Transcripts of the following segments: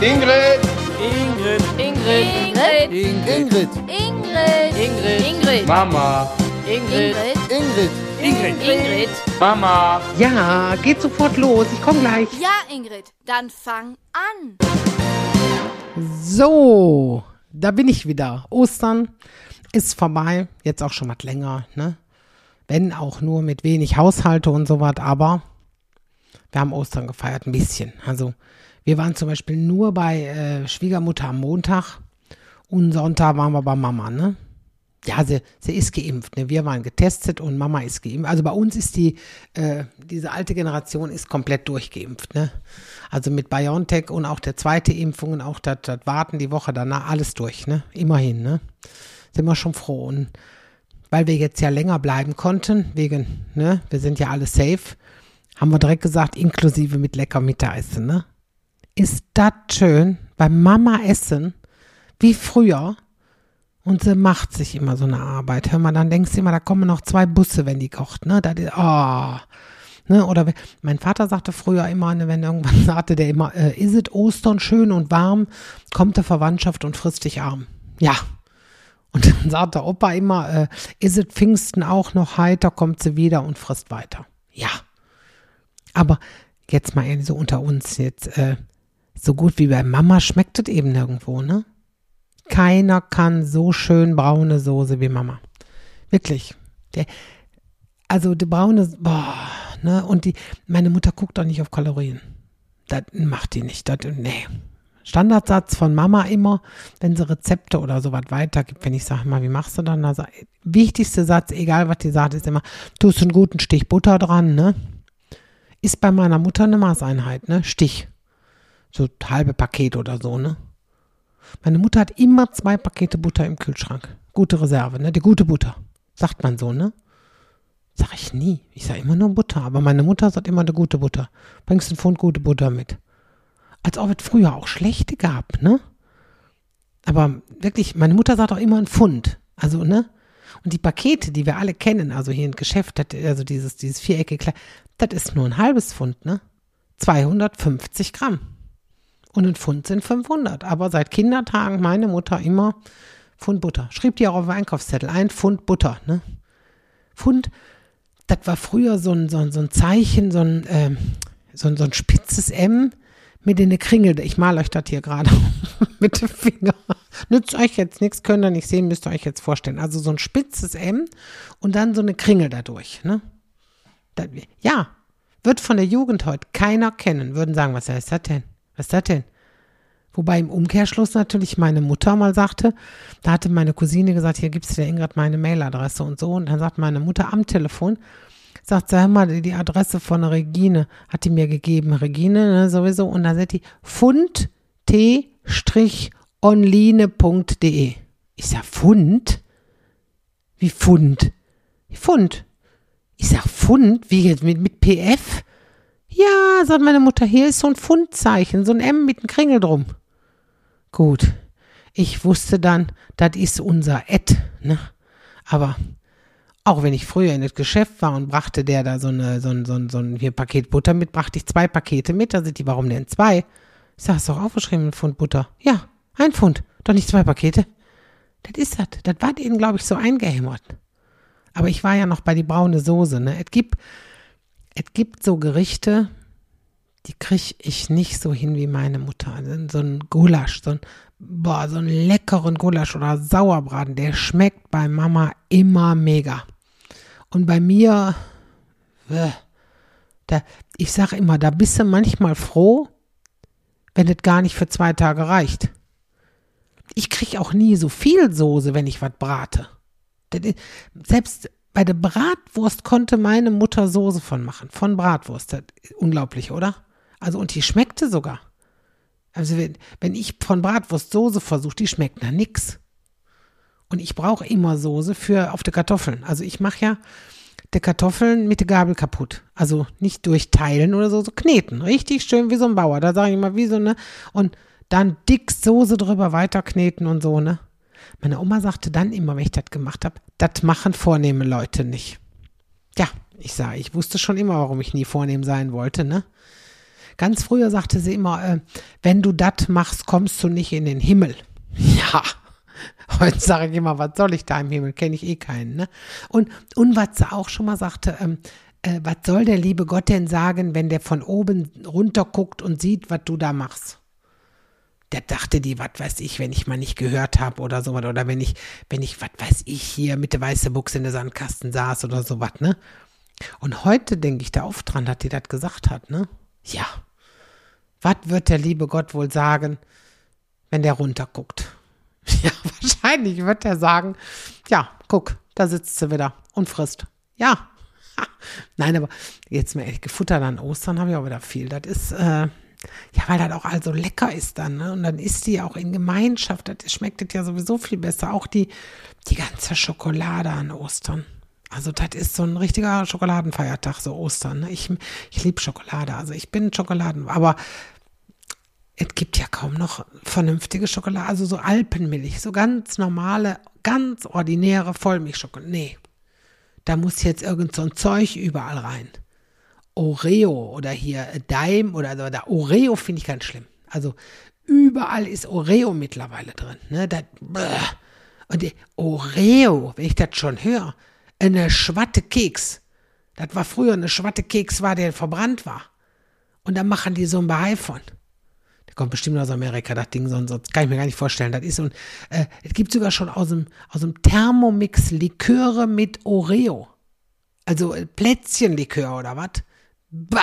Ingrid! Ingrid. Ingrid. Ingrid. Ingrid. Ingrid. Ingrid. Mama! Ingrid. Ingrid. Ingrid. Ingrid. Mama! Ja, geht sofort los. Ich komme gleich. Ja, Ingrid, dann fang an. So, da bin ich wieder. Ostern ist vorbei. Jetzt auch schon was länger, ne? Wenn auch nur mit wenig Haushalte und so was, aber wir haben Ostern gefeiert, ein bisschen. Also, wir waren zum Beispiel nur bei äh, Schwiegermutter am Montag und Sonntag waren wir bei Mama, ne? Ja, sie, sie ist geimpft. Ne? Wir waren getestet und Mama ist geimpft. Also bei uns ist die, äh, diese alte Generation ist komplett durchgeimpft. Ne? Also mit BioNTech und auch der zweite Impfung und auch das, Warten die Woche danach, alles durch. Ne? Immerhin. Ne? Sind wir schon froh. Und weil wir jetzt ja länger bleiben konnten, wegen, ne, wir sind ja alle safe, haben wir direkt gesagt, inklusive mit lecker Mittagessen. Ne? Ist das schön? Bei Mama essen, wie früher. Und sie macht sich immer so eine Arbeit. Hör mal, dann denkst du immer, da kommen noch zwei Busse, wenn die kocht, ne? Da, oh. Ne, oder mein Vater sagte früher immer, ne, wenn irgendwann sagte der immer, äh, ist es Ostern schön und warm, kommt der Verwandtschaft und frisst dich arm. Ja. Und dann sagt der Opa immer, äh, ist es Pfingsten auch noch heiter, kommt sie wieder und frisst weiter. Ja. Aber jetzt mal ehrlich so unter uns jetzt, äh, so gut wie bei Mama schmeckt es eben nirgendwo, ne? Keiner kann so schön braune Soße wie Mama. Wirklich. Der, also die braune, boah, ne? Und die, meine Mutter guckt doch nicht auf Kalorien. Das macht die nicht. Das, nee. Standardsatz von Mama immer, wenn sie Rezepte oder sowas weitergibt, wenn ich sage mal, wie machst du dann? Also, wichtigste Satz, egal was die sagt, ist immer, tust einen guten Stich Butter dran, ne? Ist bei meiner Mutter eine Maßeinheit, ne? Stich. So halbe Paket oder so, ne? Meine Mutter hat immer zwei Pakete Butter im Kühlschrank. Gute Reserve, ne? Die gute Butter. Sagt man so, ne? Sag ich nie. Ich sag immer nur Butter. Aber meine Mutter sagt immer eine gute Butter. Bringst einen Pfund gute Butter mit. Als ob es früher auch schlechte gab, ne? Aber wirklich, meine Mutter sagt auch immer ein Pfund. Also, ne? Und die Pakete, die wir alle kennen, also hier im Geschäft, also dieses, dieses viereckige, das ist nur ein halbes Pfund, ne? 250 Gramm. Und ein Pfund sind 500. Aber seit Kindertagen meine Mutter immer Pfund Butter. Schrieb die auch auf den Einkaufszettel. Ein Pfund Butter, ne? Pfund, das war früher so ein, so ein, so ein Zeichen, so ein, ähm, so ein, so ein spitzes M mit in der Kringel. Ich mal euch das hier gerade mit dem Finger. Nützt euch jetzt nichts, könnt ihr nicht sehen, müsst ihr euch jetzt vorstellen. Also so ein spitzes M und dann so eine Kringel dadurch, ne? Das, ja, wird von der Jugend heute keiner kennen, würden sagen, was ist das denn? Was ist das denn? Wobei im Umkehrschluss natürlich meine Mutter mal sagte, da hatte meine Cousine gesagt, hier gibst du der Ingrid meine Mailadresse und so. Und dann sagt meine Mutter am Telefon, sagt, sag mal, die Adresse von Regine hat die mir gegeben. Regine, ne, sowieso. Und dann sagt die Fund t-online.de. Ich sag Fund? Wie Fund? Fund. Ich sag Fund? Wie jetzt mit, mit PF? Ja, sagt meine Mutter, hier ist so ein Fundzeichen, so ein M mit einem Kringel drum. Gut. Ich wusste dann, das ist unser Ed, ne? Aber auch wenn ich früher in das Geschäft war und brachte der da so eine, so ein, so ein, so ein hier Paket Butter mit, brachte ich zwei Pakete mit. Da sind die, warum denn zwei? Ich sag, hast doch aufgeschrieben, ein Pfund Butter. Ja, ein Pfund, doch nicht zwei Pakete. Das ist das. Das war denen, glaube ich, so eingehämmert. Aber ich war ja noch bei die braune Soße, ne? Es gibt, es gibt so Gerichte, die kriege ich nicht so hin wie meine Mutter. Also so ein Gulasch, so ein, boah, so einen leckeren Gulasch oder Sauerbraten, der schmeckt bei Mama immer mega. Und bei mir, äh, da, ich sage immer, da bist du manchmal froh, wenn es gar nicht für zwei Tage reicht. Ich kriege auch nie so viel Soße, wenn ich was brate. Selbst bei der Bratwurst konnte meine Mutter Soße von machen. Von Bratwurst. Unglaublich, oder? Also, und die schmeckte sogar. Also, wenn, wenn ich von Bratwurst Soße versuche, die schmeckt nach nix. Und ich brauche immer Soße für auf die Kartoffeln. Also, ich mache ja die Kartoffeln mit der Gabel kaputt. Also, nicht durchteilen oder so, so kneten. Richtig schön wie so ein Bauer. Da sage ich mal, wie so eine. Und dann dick Soße drüber weiterkneten und so, ne? Meine Oma sagte dann immer, wenn ich das gemacht habe, das machen vornehme Leute nicht. Ja, ich sage, ich wusste schon immer, warum ich nie vornehm sein wollte, ne? Ganz früher sagte sie immer, äh, wenn du das machst, kommst du nicht in den Himmel. Ja. Heute sage ich immer, was soll ich da im Himmel? Kenne ich eh keinen. Ne? Und, und was sie auch schon mal sagte, ähm, äh, was soll der liebe Gott denn sagen, wenn der von oben runter guckt und sieht, was du da machst? Der dachte die, was weiß ich, wenn ich mal nicht gehört habe oder sowas, oder wenn ich, wenn ich, was weiß ich, hier mit der weißen Buchse in der Sandkasten saß oder sowas, ne? Und heute denke ich da oft dran, dass die das gesagt hat, ne? Ja. Was wird der liebe Gott wohl sagen, wenn der runterguckt? Ja, wahrscheinlich wird er sagen, ja, guck, da sitzt sie wieder und frisst. Ja. Nein, aber jetzt mir ehrlich gefuttert an Ostern habe ich auch wieder viel. Das ist, äh, ja, weil das auch also lecker ist dann, ne? Und dann isst die auch in Gemeinschaft. Das schmeckt das ja sowieso viel besser. Auch die, die ganze Schokolade an Ostern. Also das ist so ein richtiger Schokoladenfeiertag, so Ostern. Ne? Ich, ich liebe Schokolade. Also ich bin Schokoladen, aber es gibt ja kaum noch vernünftige Schokolade. Also so Alpenmilch, so ganz normale, ganz ordinäre Vollmilchschokolade. Nee, da muss jetzt irgend so ein Zeug überall rein. Oreo oder hier Daim oder so. Da Oreo finde ich ganz schlimm. Also überall ist Oreo mittlerweile drin. Ne? Das, und die Oreo, wenn ich das schon höre, eine Schwatte Keks. Das war früher eine Schwatte Keks war, der verbrannt war. Und da machen die so ein Behai von. Der kommt bestimmt aus Amerika, das Ding, sonst kann ich mir gar nicht vorstellen. Das ist und äh, es gibt sogar schon aus dem, aus dem Thermomix Liköre mit Oreo. Also äh, Plätzchenlikör oder was? Bah!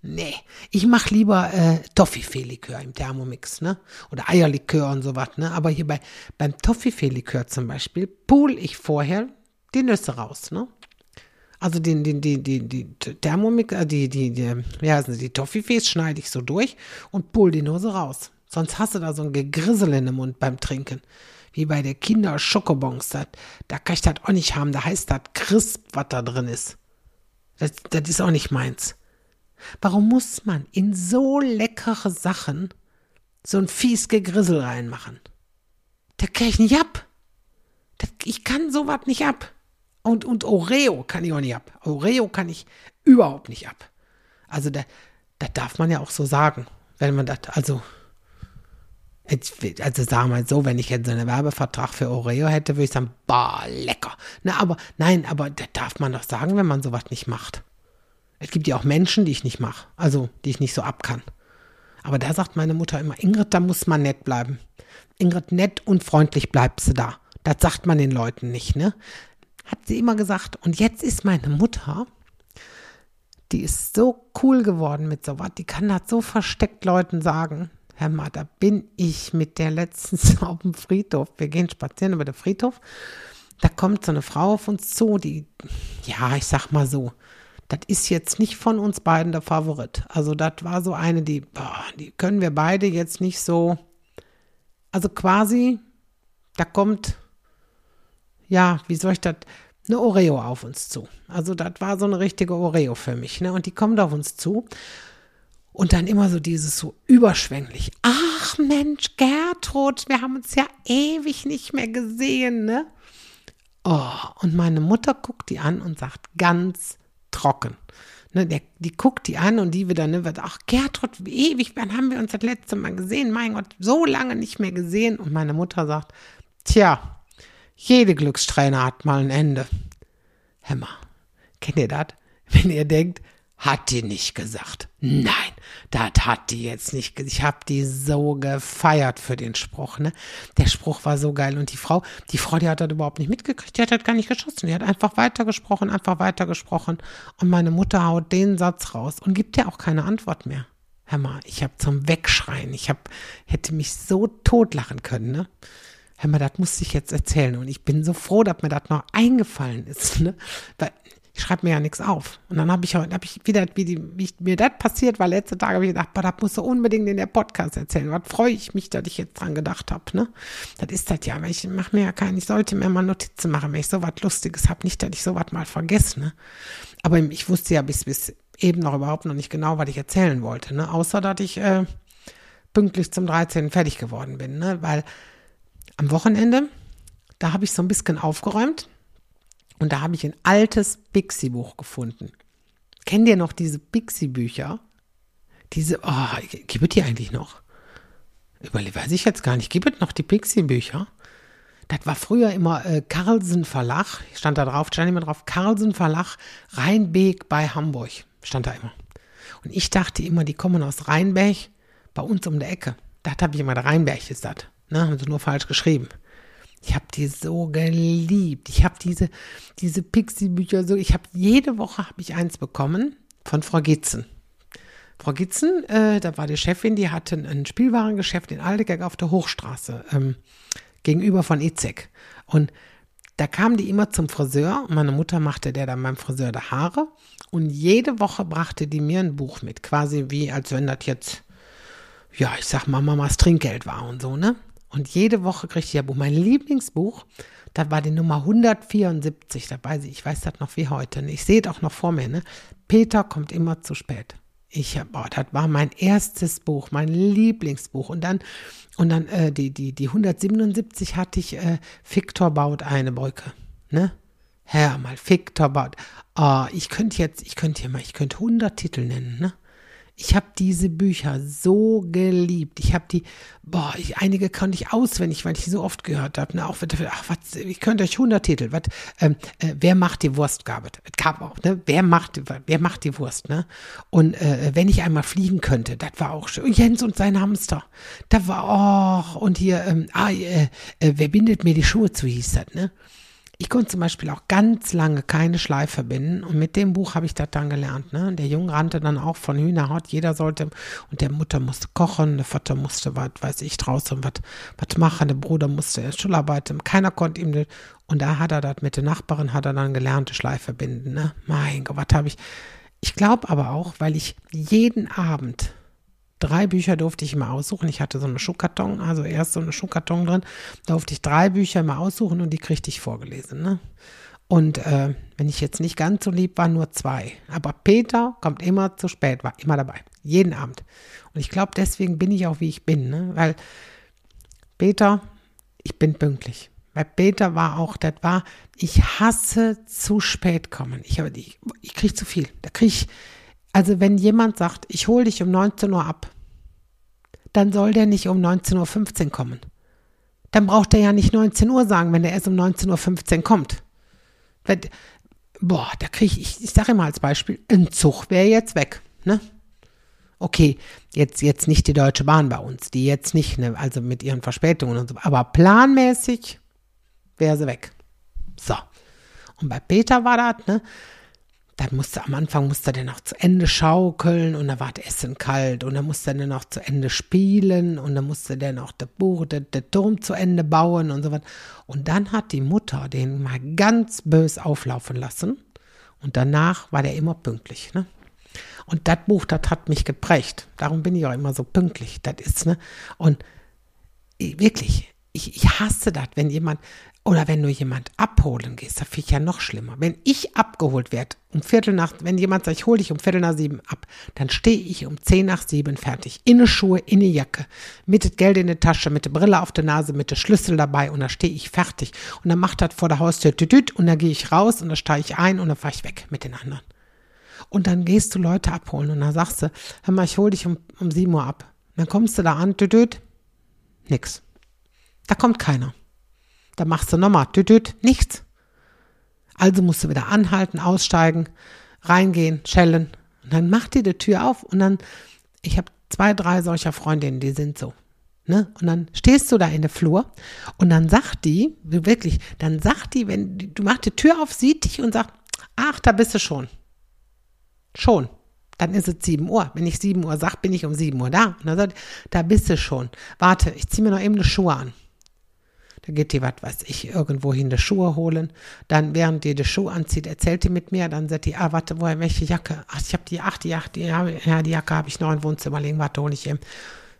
Nee, ich mach lieber äh, Toffifee-Likör im Thermomix, ne? Oder Eierlikör und sowas, ne? Aber hier bei, beim Toffifee-Likör zum Beispiel pool ich vorher die Nüsse raus, ne? Also den, den, die, die, die Thermomix, äh, die, die, die, wie heißen sie, die Toffifees schneide ich so durch und pull die Nose raus. Sonst hast du da so ein Gegrissel in den Mund beim Trinken. Wie bei der Kinder Schokobons. Da kann ich das auch nicht haben. Da heißt das crisp, was da drin ist. Das, das ist auch nicht meins. Warum muss man in so leckere Sachen so ein fies Gegrissel reinmachen? Da kann ich nicht ab. Das, ich kann sowas nicht ab. Und, und Oreo kann ich auch nicht ab. Oreo kann ich überhaupt nicht ab. Also da, das darf man ja auch so sagen, wenn man das, also, also sagen wir mal so, wenn ich jetzt einen Werbevertrag für Oreo hätte, würde ich sagen, bah, lecker. Na, aber, nein, aber das darf man doch sagen, wenn man sowas nicht macht. Es gibt ja auch Menschen, die ich nicht mache, also die ich nicht so ab kann. Aber da sagt meine Mutter immer, Ingrid, da muss man nett bleiben. Ingrid, nett und freundlich bleibst du da. Das sagt man den Leuten nicht, ne? Hat sie immer gesagt. Und jetzt ist meine Mutter, die ist so cool geworden mit sowas, die kann das so versteckt Leuten sagen. Herr Ma, da bin ich mit der letztens auf dem Friedhof. Wir gehen spazieren über den Friedhof. Da kommt so eine Frau auf uns zu, die, ja, ich sag mal so, das ist jetzt nicht von uns beiden der Favorit. Also das war so eine, die, boah, die können wir beide jetzt nicht so, also quasi, da kommt ja, wie soll ich das, eine Oreo auf uns zu. Also das war so eine richtige Oreo für mich, ne? Und die kommt auf uns zu. Und dann immer so dieses so überschwänglich. Ach Mensch, Gertrud, wir haben uns ja ewig nicht mehr gesehen, ne? Oh, und meine Mutter guckt die an und sagt ganz trocken. Ne, der, die guckt die an und die wieder, ne, wird, ach Gertrud, wie ewig, wann haben wir uns das letzte Mal gesehen? Mein Gott, so lange nicht mehr gesehen. Und meine Mutter sagt, tja, jede Glücksträne hat mal ein Ende. Hämmer, kennt ihr das? Wenn ihr denkt, hat die nicht gesagt. Nein, das hat die jetzt nicht gesagt. Ich habe die so gefeiert für den Spruch, ne? Der Spruch war so geil. Und die Frau, die Frau, die hat das überhaupt nicht mitgekriegt. Die hat das gar nicht geschossen. Die hat einfach weitergesprochen, einfach weitergesprochen. Und meine Mutter haut den Satz raus und gibt ja auch keine Antwort mehr. Hör mal, ich habe zum Wegschreien. Ich hab, hätte mich so totlachen können, ne? hör mal, das muss ich jetzt erzählen. Und ich bin so froh, dass mir das noch eingefallen ist. Ne? Weil ich schreibe mir ja nichts auf. Und dann habe ich, hab ich wieder, wie, die, wie mir das passiert war, letzte Tage, habe ich gedacht, boah, das musst du unbedingt in der Podcast erzählen. Was freue ich mich, dass ich jetzt dran gedacht habe. Ne? Das ist das ja, weil ich mache mir ja keinen, ich sollte mir mal Notizen machen, wenn ich sowas Lustiges habe. Nicht, dass ich sowas mal vergesse. Ne? Aber ich wusste ja bis, bis eben noch überhaupt noch nicht genau, was ich erzählen wollte. Ne? Außer, dass ich äh, pünktlich zum 13. fertig geworden bin. Ne? Weil am Wochenende, da habe ich so ein bisschen aufgeräumt und da habe ich ein altes Bixi-Buch gefunden. Kennt ihr noch diese Bixi-Bücher? diese, oh, gibt es die eigentlich noch? Überle weiß ich jetzt gar nicht. Gibt es noch die Pixie-Bücher? Das war früher immer äh, Carlsen Verlag, stand da drauf, stand immer drauf, Carlsen Verlag, Rheinbeek bei Hamburg, stand da immer. Und ich dachte immer, die kommen aus Rheinberg, bei uns um der Ecke. Das habe ich immer, der Rheinberg ist das. Ne, haben sie nur falsch geschrieben. Ich habe die so geliebt. Ich habe diese, diese Pixie-Bücher so, ich habe jede Woche habe ich eins bekommen von Frau Gitzen. Frau Gitzen, äh, da war die Chefin, die hatte ein Spielwarengeschäft in Aldeberg auf der Hochstraße, ähm, gegenüber von Izek. Und da kam die immer zum Friseur meine Mutter machte der dann beim Friseur die Haare und jede Woche brachte die mir ein Buch mit, quasi wie als wenn das jetzt, ja, ich sag mal, Mamas Trinkgeld war und so, ne? Und jede Woche kriegte ich ja Buch. Mein Lieblingsbuch, das war die Nummer 174, da weiß ich, weiß das noch wie heute. Ne? Ich sehe es auch noch vor mir, ne? Peter kommt immer zu spät. Ich oh, das war mein erstes Buch, mein Lieblingsbuch. Und dann, und dann äh, die, die, die 177 hatte ich, äh, Victor baut eine Brücke. Ne? Hör mal, Victor baut. Oh, ich könnte jetzt, ich könnte hier mal, ich könnte 100 Titel nennen, ne? Ich habe diese Bücher so geliebt. Ich habe die, boah, ich, einige konnte ich auswendig, weil ich die so oft gehört habe. Ne? Auch, ach, was, ich könnte euch 100 Titel. Was, ähm, äh, wer macht die Wurst, Gabet? Gab auch, ne? Wer macht, wer macht die Wurst, ne? Und äh, wenn ich einmal fliegen könnte, das war auch schön. Jens und sein Hamster. Da war, oh, und hier, ähm, ah, äh, äh, wer bindet mir die Schuhe zu, hieß das, ne? Ich konnte zum Beispiel auch ganz lange keine Schleife binden und mit dem Buch habe ich das dann gelernt. Ne? Der Junge rannte dann auch von Hühnerhaut, jeder sollte und der Mutter musste kochen, der Vater musste, was weiß ich, draußen was machen, der Bruder musste Schularbeiten, keiner konnte ihm und da hat er das mit der Nachbarin, hat er dann gelernt, Schleife binden. Ne? Mein Gott, was habe ich. Ich glaube aber auch, weil ich jeden Abend drei Bücher durfte ich immer aussuchen. Ich hatte so eine Schuhkarton, also erst so eine Schuhkarton drin. Da durfte ich drei Bücher immer aussuchen und die kriegte ich vorgelesen. Ne? Und äh, wenn ich jetzt nicht ganz so lieb war, nur zwei. Aber Peter kommt immer zu spät, war immer dabei. Jeden Abend. Und ich glaube, deswegen bin ich auch, wie ich bin. Ne? Weil Peter, ich bin pünktlich. Weil Peter war auch, das war, ich hasse zu spät kommen. Ich, ich, ich kriege zu viel. Da kriege ich also wenn jemand sagt, ich hole dich um 19 Uhr ab, dann soll der nicht um 19.15 Uhr kommen. Dann braucht er ja nicht 19 Uhr sagen, wenn er erst um 19.15 Uhr kommt. Boah, da kriege ich, ich sage immer als Beispiel, ein Zug wäre jetzt weg, ne? Okay, jetzt, jetzt nicht die Deutsche Bahn bei uns, die jetzt nicht, ne, also mit ihren Verspätungen und so, aber planmäßig wäre sie weg. So. Und bei Peter war das, ne? Dann musste am Anfang musste der noch zu Ende schaukeln und da war das Essen kalt und dann musste der noch zu Ende spielen und dann musste der noch der Buch, der, der Turm zu Ende bauen und so was. Und dann hat die Mutter den mal ganz bös auflaufen lassen und danach war der immer pünktlich. Ne? Und das Buch, das hat mich geprägt. Darum bin ich auch immer so pünktlich. Das ist, ne? Und wirklich, ich, ich hasse das, wenn jemand, oder wenn du jemand abholen gehst, da finde ich ja noch schlimmer. Wenn ich abgeholt werde, um Viertel nach, wenn jemand sagt, ich hole dich um Viertel nach sieben ab, dann stehe ich um zehn nach sieben fertig. In Schuhe, in die Jacke, mit dem Geld in der Tasche, mit der Brille auf der Nase, mit der Schlüssel dabei und da stehe ich fertig. Und dann macht das vor der Haustür tütüt und dann gehe ich raus und dann steige ich ein und dann fahre ich weg mit den anderen. Und dann gehst du Leute abholen und dann sagst du, hör mal, ich hole dich um, um sieben Uhr ab. Dann kommst du da an, tütüt, nix. Da kommt keiner. Da machst du nochmal, tütüt, nichts. Also musst du wieder anhalten, aussteigen, reingehen, schellen. Und dann macht die die Tür auf und dann, ich habe zwei, drei solcher Freundinnen, die sind so. Ne? Und dann stehst du da in der Flur und dann sagt die, wirklich, dann sagt die, wenn du machst die Tür auf, sieht dich und sagt, ach, da bist du schon. Schon. Dann ist es 7 Uhr. Wenn ich 7 Uhr sage, bin ich um 7 Uhr da. Und dann sagt, da bist du schon. Warte, ich ziehe mir noch eben eine Schuhe an. Da geht die, was weiß ich, irgendwo hin die Schuhe holen. Dann, während die die Schuhe anzieht, erzählt die mit mir. Dann sagt die, ah, warte, woher, welche Jacke? Ach, ich habe die, ach, die, ach, die, ja, die Jacke habe ich noch im Wohnzimmer liegen. Warte, hole ich eben.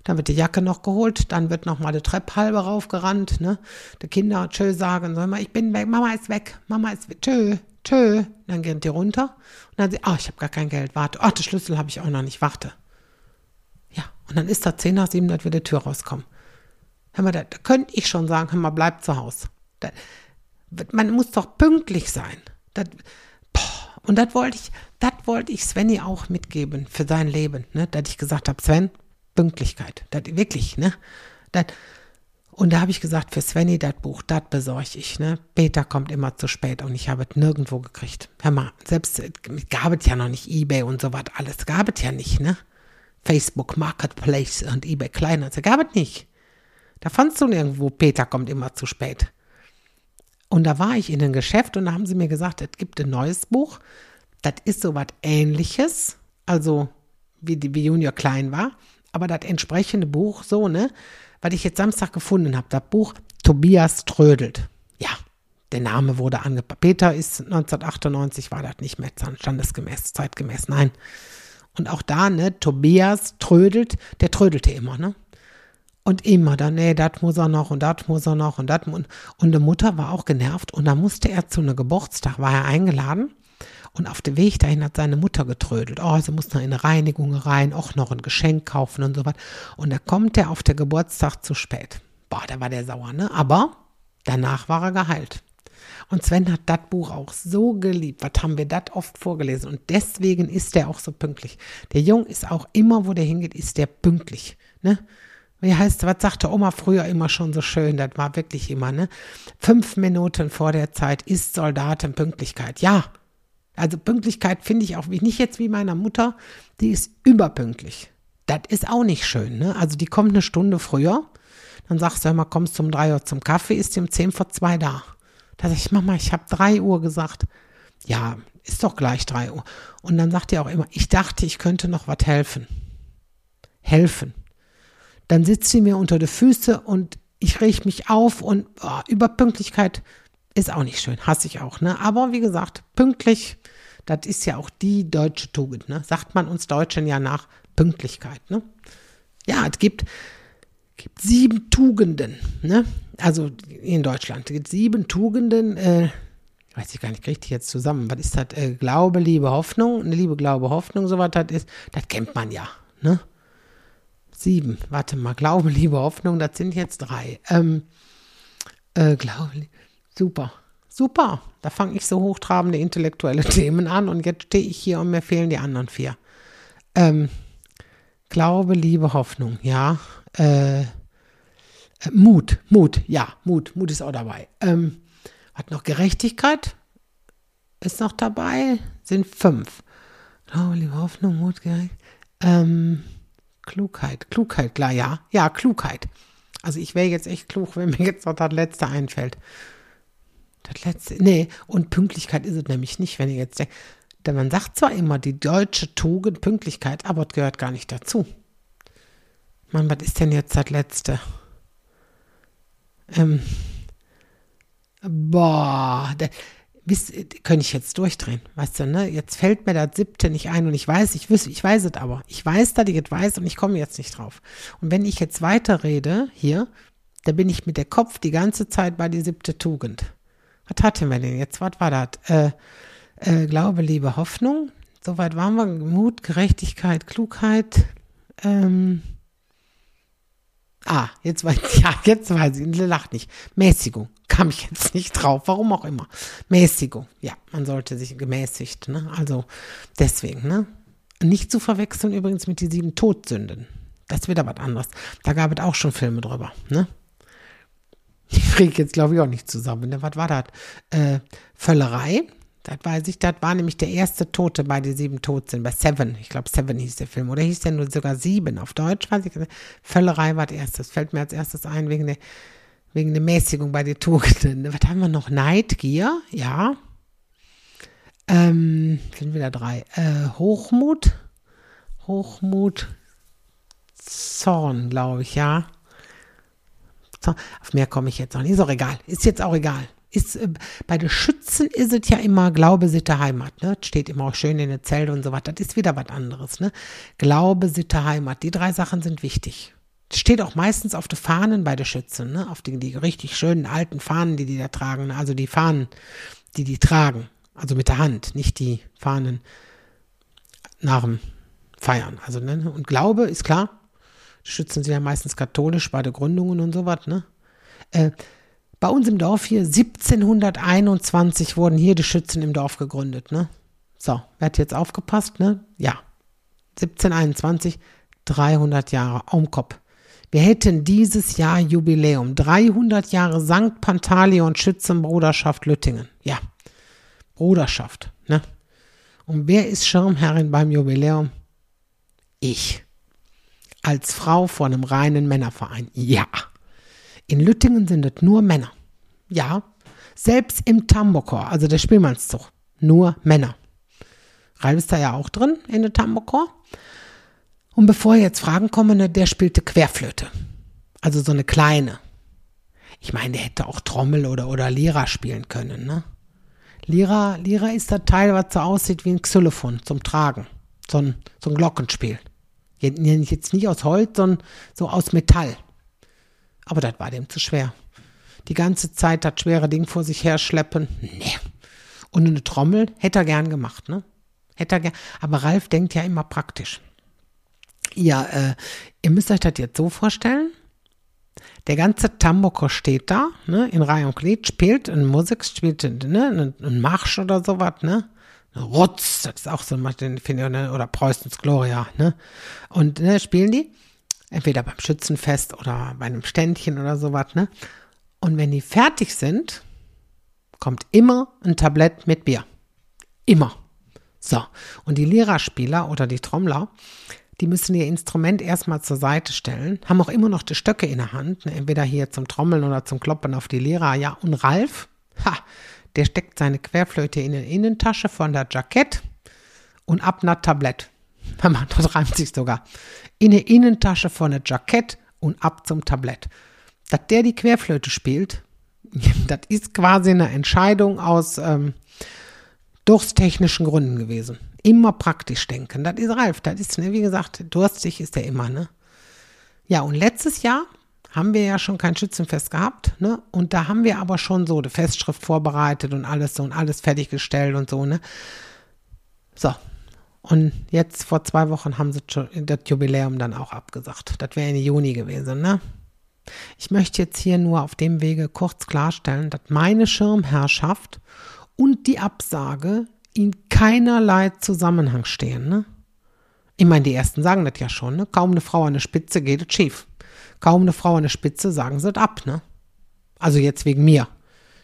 Dann wird die Jacke noch geholt, dann wird noch mal die Treppe halbe raufgerannt, ne? Die Kinder tschö sagen, sag mal, ich bin weg, Mama ist weg, Mama ist weg, tschö, tschö. Dann gehen die runter und dann sie, ah, ich habe gar kein Geld, warte, ach, den Schlüssel habe ich auch noch nicht, warte. Ja, und dann ist da 10 nach 7, dass wir die Tür rauskommen. Hör mal, da, da könnte ich schon sagen, hör mal, bleib zu Hause. Da, man muss doch pünktlich sein. Das, und das wollte ich, das wollte ich Svenny auch mitgeben für sein Leben, ne? Dass ich gesagt habe, Sven, Pünktlichkeit. Das wirklich, ne? Das, und da habe ich gesagt, für Svenny, das Buch, das besorge ich, ne? Peter kommt immer zu spät und ich habe es nirgendwo gekriegt. Hör mal, selbst gab es ja noch nicht Ebay und so was, alles gab es ja nicht, ne? Facebook Marketplace und Ebay Kleinanzeigen, gab es nicht. Da fandst du nirgendwo, Peter kommt immer zu spät. Und da war ich in einem Geschäft und da haben sie mir gesagt, es gibt ein neues Buch. Das ist so was ähnliches, also wie, wie Junior klein war, aber das entsprechende Buch so, ne, was ich jetzt Samstag gefunden habe, das Buch Tobias Trödelt. Ja, der Name wurde angepasst. Peter ist 1998, war das nicht mehr standesgemäß, zeitgemäß, nein. Und auch da, ne, Tobias trödelt, der trödelte immer, ne? Und immer dann, nee, das muss er noch und das muss er noch und das und, und die Mutter war auch genervt und da musste er zu einem Geburtstag, war er eingeladen und auf dem Weg dahin hat seine Mutter getrödelt. Oh, sie muss noch in eine Reinigung rein, auch noch ein Geschenk kaufen und so was. Und da kommt er auf der Geburtstag zu spät. Boah, da war der sauer, ne? Aber danach war er geheilt. Und Sven hat das Buch auch so geliebt. Was haben wir das oft vorgelesen? Und deswegen ist er auch so pünktlich. Der Jung ist auch immer, wo der hingeht, ist der pünktlich. Ne? Wie heißt, was sagte Oma früher immer schon so schön? Das war wirklich immer, ne? Fünf Minuten vor der Zeit ist Soldatenpünktlichkeit. Ja. Also Pünktlichkeit finde ich auch nicht jetzt wie meiner Mutter. Die ist überpünktlich. Das ist auch nicht schön, ne? Also die kommt eine Stunde früher. Dann sagst du immer, kommst du um drei Uhr zum Kaffee, ist die um zehn vor zwei da. Da sag ich, Mama, ich habe drei Uhr gesagt. Ja, ist doch gleich drei Uhr. Und dann sagt ihr auch immer, ich dachte, ich könnte noch was helfen. Helfen dann sitzt sie mir unter die Füße und ich reg mich auf und oh, über Pünktlichkeit ist auch nicht schön, hasse ich auch, ne? Aber wie gesagt, pünktlich, das ist ja auch die deutsche Tugend, ne? Sagt man uns Deutschen ja nach Pünktlichkeit, ne? Ja, es gibt, gibt sieben Tugenden, ne? Also in Deutschland es gibt sieben Tugenden, äh, weiß ich gar nicht, kriege ich jetzt zusammen. Was ist das? Äh, Glaube, Liebe, Hoffnung, eine Liebe, Glaube, Hoffnung, so was das ist, das kennt man ja, ne? Sieben. Warte mal, Glaube, Liebe, Hoffnung, das sind jetzt drei. Ähm, äh, Glaube, super, super. Da fange ich so hochtrabende intellektuelle Themen an und jetzt stehe ich hier und mir fehlen die anderen vier. Ähm, Glaube, Liebe, Hoffnung, ja. Äh, äh, Mut, Mut, ja, Mut, Mut ist auch dabei. Ähm, hat noch Gerechtigkeit? Ist noch dabei? Sind fünf. Glaube, Liebe, Hoffnung, Mut, Gerechtigkeit. Ähm, Klugheit, Klugheit, klar, ja. Ja, Klugheit. Also ich wäre jetzt echt klug, wenn mir jetzt noch das letzte einfällt. Das letzte, nee, und Pünktlichkeit ist es nämlich nicht, wenn ihr jetzt denkt. Denn man sagt zwar immer die deutsche Tugend Pünktlichkeit, aber es gehört gar nicht dazu. Mann, was ist denn jetzt das letzte? Ähm, boah, der, bis, könnte ich jetzt durchdrehen, weißt du, ne? Jetzt fällt mir das siebte nicht ein und ich weiß, ich weiß, ich weiß es aber. Ich weiß, dass ich es weiß und ich komme jetzt nicht drauf. Und wenn ich jetzt weiterrede hier, da bin ich mit der Kopf die ganze Zeit bei die siebte Tugend. Was hatten wir denn jetzt? Was war das? Äh, äh, Glaube, Liebe, Hoffnung. Soweit waren wir. Mut, Gerechtigkeit, Klugheit. Ähm, ah, jetzt weiß ich, ja, jetzt weiß ich, lacht nicht. Mäßigung kam ich jetzt nicht drauf, warum auch immer. Mäßigung, ja, man sollte sich gemäßigt, ne? Also deswegen, ne? Nicht zu verwechseln übrigens mit den sieben Todsünden. Das ist wieder was anderes. Da gab es auch schon Filme drüber, ne? Ich kriege jetzt, glaube ich, auch nicht zusammen. Ne? Was war das? Äh, Völlerei. Das weiß ich, das war nämlich der erste Tote bei den sieben Todsünden, bei Seven. Ich glaube, Seven hieß der Film. Oder hieß der nur sogar Sieben auf Deutsch? Weiß ich. Völlerei war das erste. Fällt mir als erstes ein wegen der wegen der Mäßigung bei den Tugenden. Was haben wir noch? Neidgier, ja. Ähm, sind wieder drei. Äh, Hochmut, Hochmut, Zorn, glaube ich, ja. Zorn. Auf mehr komme ich jetzt noch nicht. Ist auch egal. Ist jetzt auch egal. Ist, äh, bei den Schützen ist es ja immer Glaube, Sitte, Heimat. Ne? Steht immer auch schön in der Zelte und so was. Das ist wieder was anderes. Ne? Glaube, Sitte, Heimat. Die drei Sachen sind wichtig steht auch meistens auf den Fahnen bei den Schützen, ne? auf die, die richtig schönen alten Fahnen, die die da tragen, ne? also die Fahnen, die die tragen, also mit der Hand, nicht die Fahnen nach dem Feiern. Also, ne? Und Glaube ist klar, Schützen sind ja meistens katholisch bei den Gründungen und so was, ne? Äh, bei uns im Dorf hier, 1721 wurden hier die Schützen im Dorf gegründet, ne? So, wer hat jetzt aufgepasst, ne? Ja. 1721, 300 Jahre Aumkopf. Wir hätten dieses Jahr Jubiläum. 300 Jahre St. Pantaleon Schützenbruderschaft Lüttingen. Ja. Bruderschaft, ne? Und wer ist Schirmherrin beim Jubiläum? Ich. Als Frau von einem reinen Männerverein. Ja. In Lüttingen sind es nur Männer. Ja. Selbst im Tambokor, also der Spielmannszug, nur Männer. Ralf ist da ja auch drin in der Tambokor. Und bevor jetzt Fragen kommen, ne, der spielte Querflöte. Also so eine kleine. Ich meine, der hätte auch Trommel oder, oder Lira spielen können, ne? Lira, Lira ist das Teil, was so aussieht wie ein Xylophon zum Tragen. So ein, so ein Glockenspiel. Jetzt nicht aus Holz, sondern so aus Metall. Aber das war dem zu schwer. Die ganze Zeit das schwere Ding vor sich her schleppen. Nee. Und eine Trommel hätte er gern gemacht, ne? Hätte er gern. Aber Ralf denkt ja immer praktisch. Ja, äh, ihr müsst euch das jetzt so vorstellen. Der ganze Tamboko steht da, ne, in Reihe und Glied, spielt in Musik, spielt ne, einen Marsch oder sowas, ne? Rotz, das ist auch so, finde ich, ne, oder Preußens Gloria, ne? Und ne, spielen die, entweder beim Schützenfest oder bei einem Ständchen oder sowas, ne? Und wenn die fertig sind, kommt immer ein Tablett mit Bier. Immer. So. Und die Lehrerspieler oder die Trommler, die müssen ihr Instrument erstmal zur Seite stellen, haben auch immer noch die Stöcke in der Hand, ne, entweder hier zum Trommeln oder zum Kloppen auf die Lehrer. Ja, und Ralf, ha, der steckt seine Querflöte in die Innentasche von der Jackett und ab nach Tablett. Das reimt sich sogar. In die Innentasche von der Jackett und ab zum Tablett. Dass der die Querflöte spielt, das ist quasi eine Entscheidung aus ähm, durstechnischen Gründen gewesen immer praktisch denken. Das ist Ralf, das ist, ne, wie gesagt, durstig ist er immer, ne? Ja, und letztes Jahr haben wir ja schon kein Schützenfest gehabt, ne? Und da haben wir aber schon so die Festschrift vorbereitet und alles so und alles fertiggestellt und so, ne? So. Und jetzt vor zwei Wochen haben sie das Jubiläum dann auch abgesagt. Das wäre in Juni gewesen, ne? Ich möchte jetzt hier nur auf dem Wege kurz klarstellen, dass meine Schirmherrschaft und die Absage in keinerlei Zusammenhang stehen. Ne? Ich meine, die ersten sagen das ja schon. Ne? Kaum eine Frau an der Spitze geht es schief. Kaum eine Frau an der Spitze sagen sie es ab. Ne? Also jetzt wegen mir,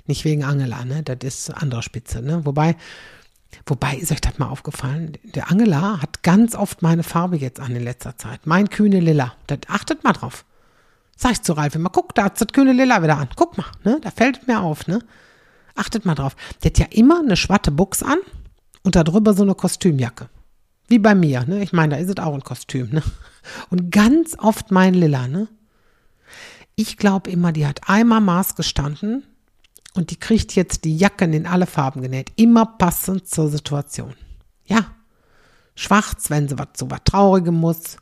nicht wegen Angela. Ne? Das ist andere Spitze. Ne? Wobei, wobei ist euch das mal aufgefallen? Der Angela hat ganz oft meine Farbe jetzt an in letzter Zeit. Mein kühne Lilla. Das achtet mal drauf. Sag ich zu Ralf immer, guck, da hat das kühne Lilla wieder an. Guck mal, ne? Da fällt mir auf, ne? Achtet mal drauf. Der hat ja immer eine schwatte Buchs an und darüber so eine Kostümjacke. Wie bei mir, ne? Ich meine, da ist es auch ein Kostüm, ne? Und ganz oft mein Lilla, ne? Ich glaube immer, die hat einmal Maß gestanden und die kriegt jetzt die Jacken in alle Farben genäht. Immer passend zur Situation. Ja. Schwarz, wenn sie was so was Traurigem muss.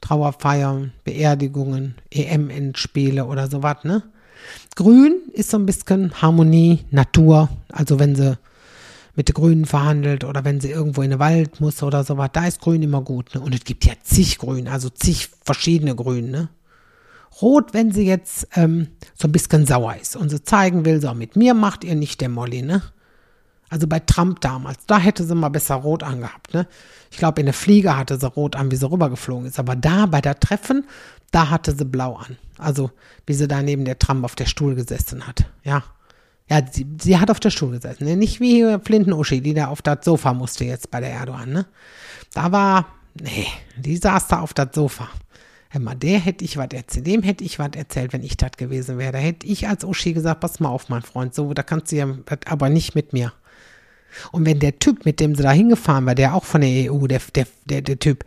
Trauerfeiern, Beerdigungen, EM-Endspiele oder sowas, ne? Grün ist so ein bisschen Harmonie, Natur. Also wenn sie mit den Grünen verhandelt oder wenn sie irgendwo in den Wald muss oder sowas, da ist Grün immer gut. Ne? Und es gibt ja zig Grün, also zig verschiedene Grün. Ne? Rot, wenn sie jetzt ähm, so ein bisschen sauer ist und sie zeigen will, so mit mir macht ihr nicht der Molly, ne? Also bei Trump damals, da hätte sie mal besser rot angehabt, ne? Ich glaube, in der Fliege hatte sie rot an, wie sie rübergeflogen ist. Aber da, bei der Treffen, da hatte sie blau an. Also, wie sie da neben der Trump auf der Stuhl gesessen hat, ja. Ja, sie, sie hat auf der Stuhl gesessen. Nicht wie Flinten-Uschi, die da auf das Sofa musste jetzt bei der Erdogan. Ne? Da war, nee, die saß da auf das Sofa. Immer der hätte ich was erzählt, dem hätte ich was erzählt, wenn ich das gewesen wäre. Da hätte ich als Uschi gesagt, pass mal auf, mein Freund, so, da kannst du ja, aber nicht mit mir. Und wenn der Typ, mit dem sie da hingefahren war, der auch von der EU, der, der, der, der Typ,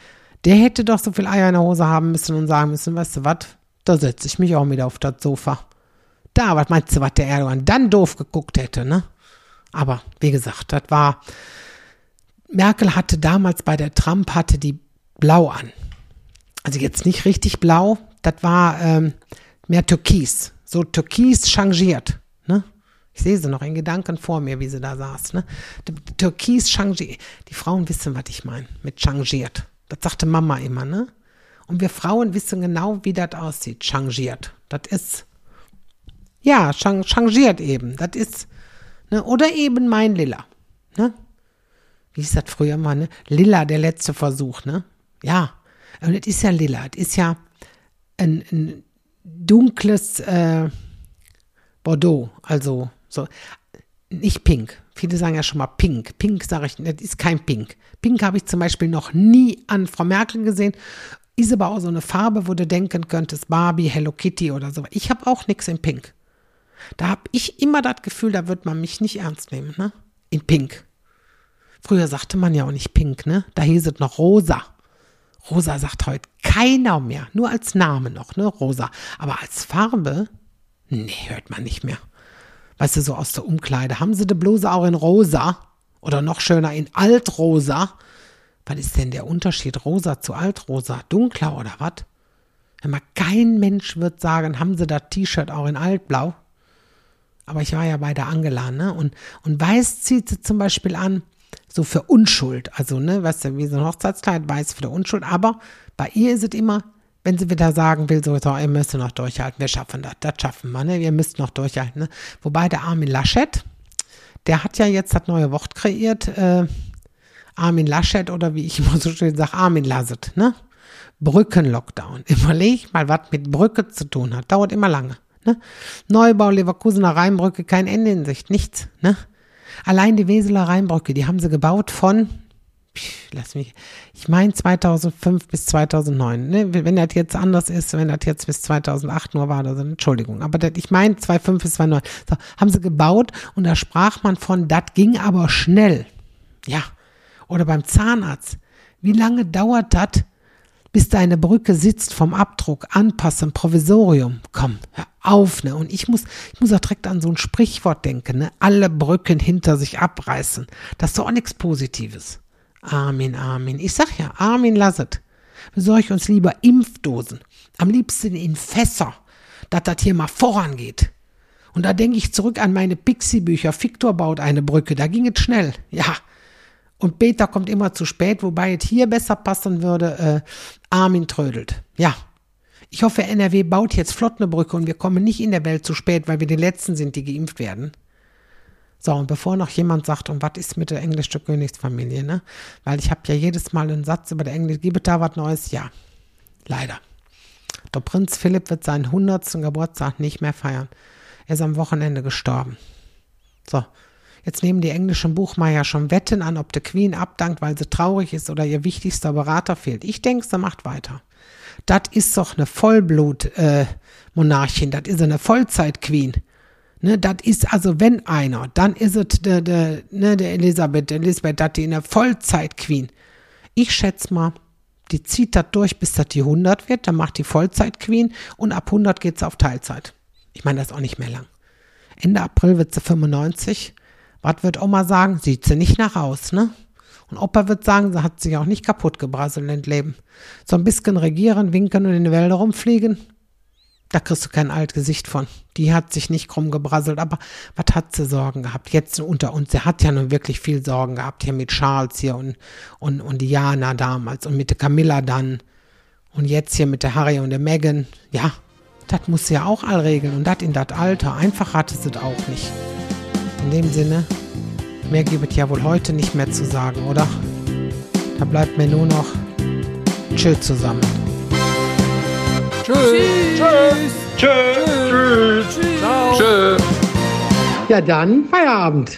der hätte doch so viel Eier in der Hose haben müssen und sagen müssen, weißt du was, da setze ich mich auch wieder auf das Sofa da, was meinst du, was der Erdogan dann doof geguckt hätte, ne? Aber wie gesagt, das war, Merkel hatte damals bei der Trump, hatte die blau an. Also jetzt nicht richtig blau, das war ähm, mehr türkis, so türkis changiert, ne? Ich sehe sie noch in Gedanken vor mir, wie sie da saß, ne? Türkis changiert. Die Frauen wissen, was ich meine, mit changiert. Das sagte Mama immer, ne? Und wir Frauen wissen genau, wie das aussieht, changiert. Das ist ja, changiert eben. Das ist, ne, oder eben mein Lilla. Ne? wie hieß das früher immer, ne? Lilla, der letzte Versuch, ne? Ja. Und es ist ja lila. Es ist ja ein, ein dunkles äh, Bordeaux, also so nicht pink. Viele sagen ja schon mal pink. Pink sage ich, das ist kein pink. Pink habe ich zum Beispiel noch nie an Frau Merkel gesehen. Ist aber auch so eine Farbe, wo du denken könntest, Barbie, Hello Kitty oder so. Ich habe auch nichts in pink. Da habe ich immer das Gefühl, da wird man mich nicht ernst nehmen, ne? In pink. Früher sagte man ja auch nicht pink, ne? Da hieß es noch rosa. Rosa sagt heute keiner mehr, nur als Name noch, ne? Rosa. Aber als Farbe, nee, hört man nicht mehr. Weißt du, so aus der Umkleide. Haben sie die Bluse auch in rosa? Oder noch schöner in altrosa? Was ist denn der Unterschied rosa zu altrosa? Dunkler oder was? Immer kein Mensch wird sagen, haben sie das T-Shirt auch in altblau? Aber ich war ja bei der Angela, ne? Und, und weiß zieht sie zum Beispiel an, so für Unschuld. Also, ne, weißt du, wie so ein Hochzeitskleid, weiß für Unschuld. Aber bei ihr ist es immer, wenn sie wieder sagen will, so, ihr müsst noch durchhalten, wir schaffen das, das schaffen wir, ne? Ihr müsst noch durchhalten, ne? Wobei der Armin Laschet, der hat ja jetzt das neue Wort kreiert, äh, Armin Laschet oder wie ich immer so schön sage, Armin Lasset, ne? Brückenlockdown. Überleg mal, was mit Brücke zu tun hat. Dauert immer lange. Ne? Neubau Leverkusener Rheinbrücke, kein Ende in Sicht, nichts. Ne? Allein die Weseler Rheinbrücke, die haben sie gebaut von, lass mich, ich meine 2005 bis 2009. Ne? Wenn das jetzt anders ist, wenn das jetzt bis 2008 nur war, also Entschuldigung, aber das, ich meine 2005 bis 2009. So, haben sie gebaut und da sprach man von, das ging aber schnell. Ja. Oder beim Zahnarzt. Wie lange dauert das, bis deine Brücke sitzt vom Abdruck, anpassen, Provisorium. Komm, hör auf, ne? Und ich muss, ich muss auch direkt an so ein Sprichwort denken, ne? Alle Brücken hinter sich abreißen. Das ist doch auch nichts Positives. Amen, Amen. Ich sag ja, Amen lasset. Besorg uns lieber Impfdosen. Am liebsten in Fässer, dass das hier mal vorangeht. Und da denke ich zurück an meine Pixie-Bücher. Victor baut eine Brücke, da ging es schnell. Ja, und Peter kommt immer zu spät, wobei es hier besser passen würde. Äh, Armin trödelt. Ja. Ich hoffe, NRW baut jetzt flott eine Brücke und wir kommen nicht in der Welt zu spät, weil wir die Letzten sind, die geimpft werden. So, und bevor noch jemand sagt, und was ist mit der englischen Königsfamilie, ne? Weil ich habe ja jedes Mal einen Satz über der Englisch, gibt da was Neues? Ja. Leider. Der Prinz Philipp wird seinen 100. Geburtstag nicht mehr feiern. Er ist am Wochenende gestorben. So, Jetzt nehmen die englischen Buchmeier schon Wetten an, ob die Queen abdankt, weil sie traurig ist oder ihr wichtigster Berater fehlt. Ich denke, sie macht weiter. Das ist doch eine Vollblut-Monarchin, äh, das ist eine Vollzeit-Queen. Ne, das ist also, wenn einer, dann ist es der, der, ne, der Elisabeth, der Elisabeth, das die eine Vollzeit-Queen. Ich schätze mal, die zieht das durch, bis das die 100 wird, dann macht die Vollzeit-Queen und ab 100 geht es auf Teilzeit. Ich meine, das ist auch nicht mehr lang. Ende April wird sie 95 was wird Oma sagen? Sieht sie nicht nach aus, ne? Und Opa wird sagen, sie hat sich auch nicht kaputt gebrasselt im Leben. So ein bisschen regieren, winken und in die Wälder rumfliegen, da kriegst du kein altes Gesicht von. Die hat sich nicht krumm gebrasselt, aber was hat sie Sorgen gehabt? Jetzt unter uns, sie hat ja nun wirklich viel Sorgen gehabt, hier mit Charles hier und, und, und Diana damals und mit der Camilla dann. Und jetzt hier mit der Harry und der Megan. Ja, das muss sie ja auch all regeln und das in das Alter. Einfach hatte sie es auch nicht. In dem Sinne, mehr gibt es ja wohl heute nicht mehr zu sagen, oder? Da bleibt mir nur noch Chill zusammen. Tschüss. Tschüss. Tschüss. Tschüss. Tschüss. Tschüss. Ja, dann Feierabend.